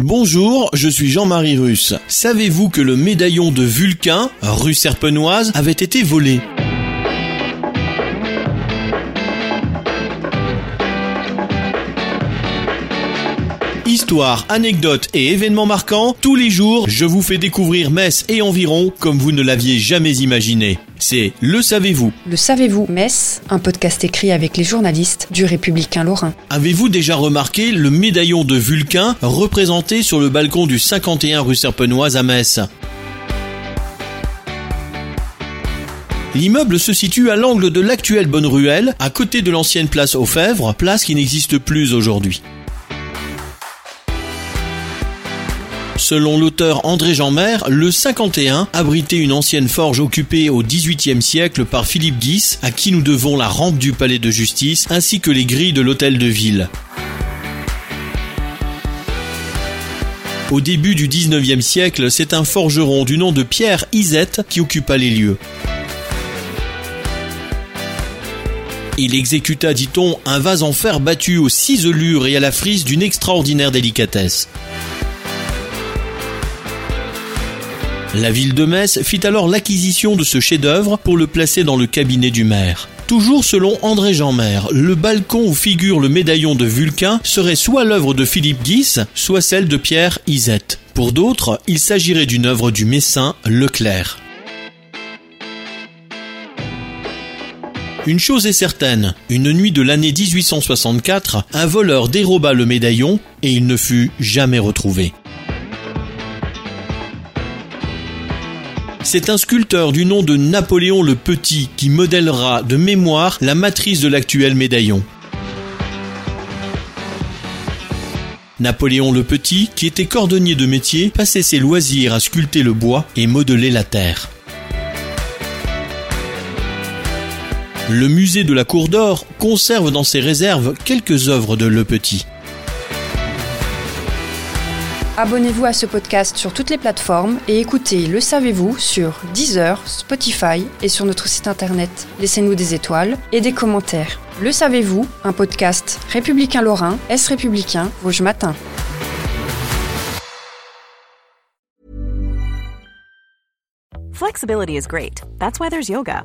Bonjour, je suis Jean-Marie Russe. Savez-vous que le médaillon de Vulcain, rue Serpenoise, avait été volé? Anecdotes et événements marquants, tous les jours, je vous fais découvrir Metz et environ comme vous ne l'aviez jamais imaginé. C'est Le Savez-vous? Le savez-vous, Metz, un podcast écrit avec les journalistes du Républicain Lorrain. Avez-vous déjà remarqué le médaillon de Vulcain représenté sur le balcon du 51 rue Serpenoise à Metz? L'immeuble se situe à l'angle de l'actuelle Bonne Ruelle, à côté de l'ancienne place aux Fèvres, place qui n'existe plus aujourd'hui. Selon l'auteur André Jeanmer, le 51 abritait une ancienne forge occupée au XVIIIe siècle par Philippe Guis, à qui nous devons la rampe du palais de justice ainsi que les grilles de l'hôtel de ville. Au début du XIXe siècle, c'est un forgeron du nom de Pierre Isette qui occupa les lieux. Il exécuta, dit-on, un vase en fer battu aux ciselures et à la frise d'une extraordinaire délicatesse. La ville de Metz fit alors l'acquisition de ce chef-d'œuvre pour le placer dans le cabinet du maire. Toujours selon André Jeanmer, le balcon où figure le médaillon de Vulcain serait soit l'œuvre de Philippe Guis, soit celle de Pierre Isette. Pour d'autres, il s'agirait d'une œuvre du messin Leclerc. Une chose est certaine, une nuit de l'année 1864, un voleur déroba le médaillon et il ne fut jamais retrouvé. C'est un sculpteur du nom de Napoléon le Petit qui modèlera de mémoire la matrice de l'actuel médaillon. Napoléon le Petit, qui était cordonnier de métier, passait ses loisirs à sculpter le bois et modeler la terre. Le musée de la Cour d'Or conserve dans ses réserves quelques œuvres de Le Petit. Abonnez-vous à ce podcast sur toutes les plateformes et écoutez Le Savez-vous sur Deezer, Spotify et sur notre site internet. Laissez-nous des étoiles et des commentaires. Le Savez-vous, un podcast républicain lorrain, Est républicain, Vosges Matin. Flexibility is great. That's why there's yoga.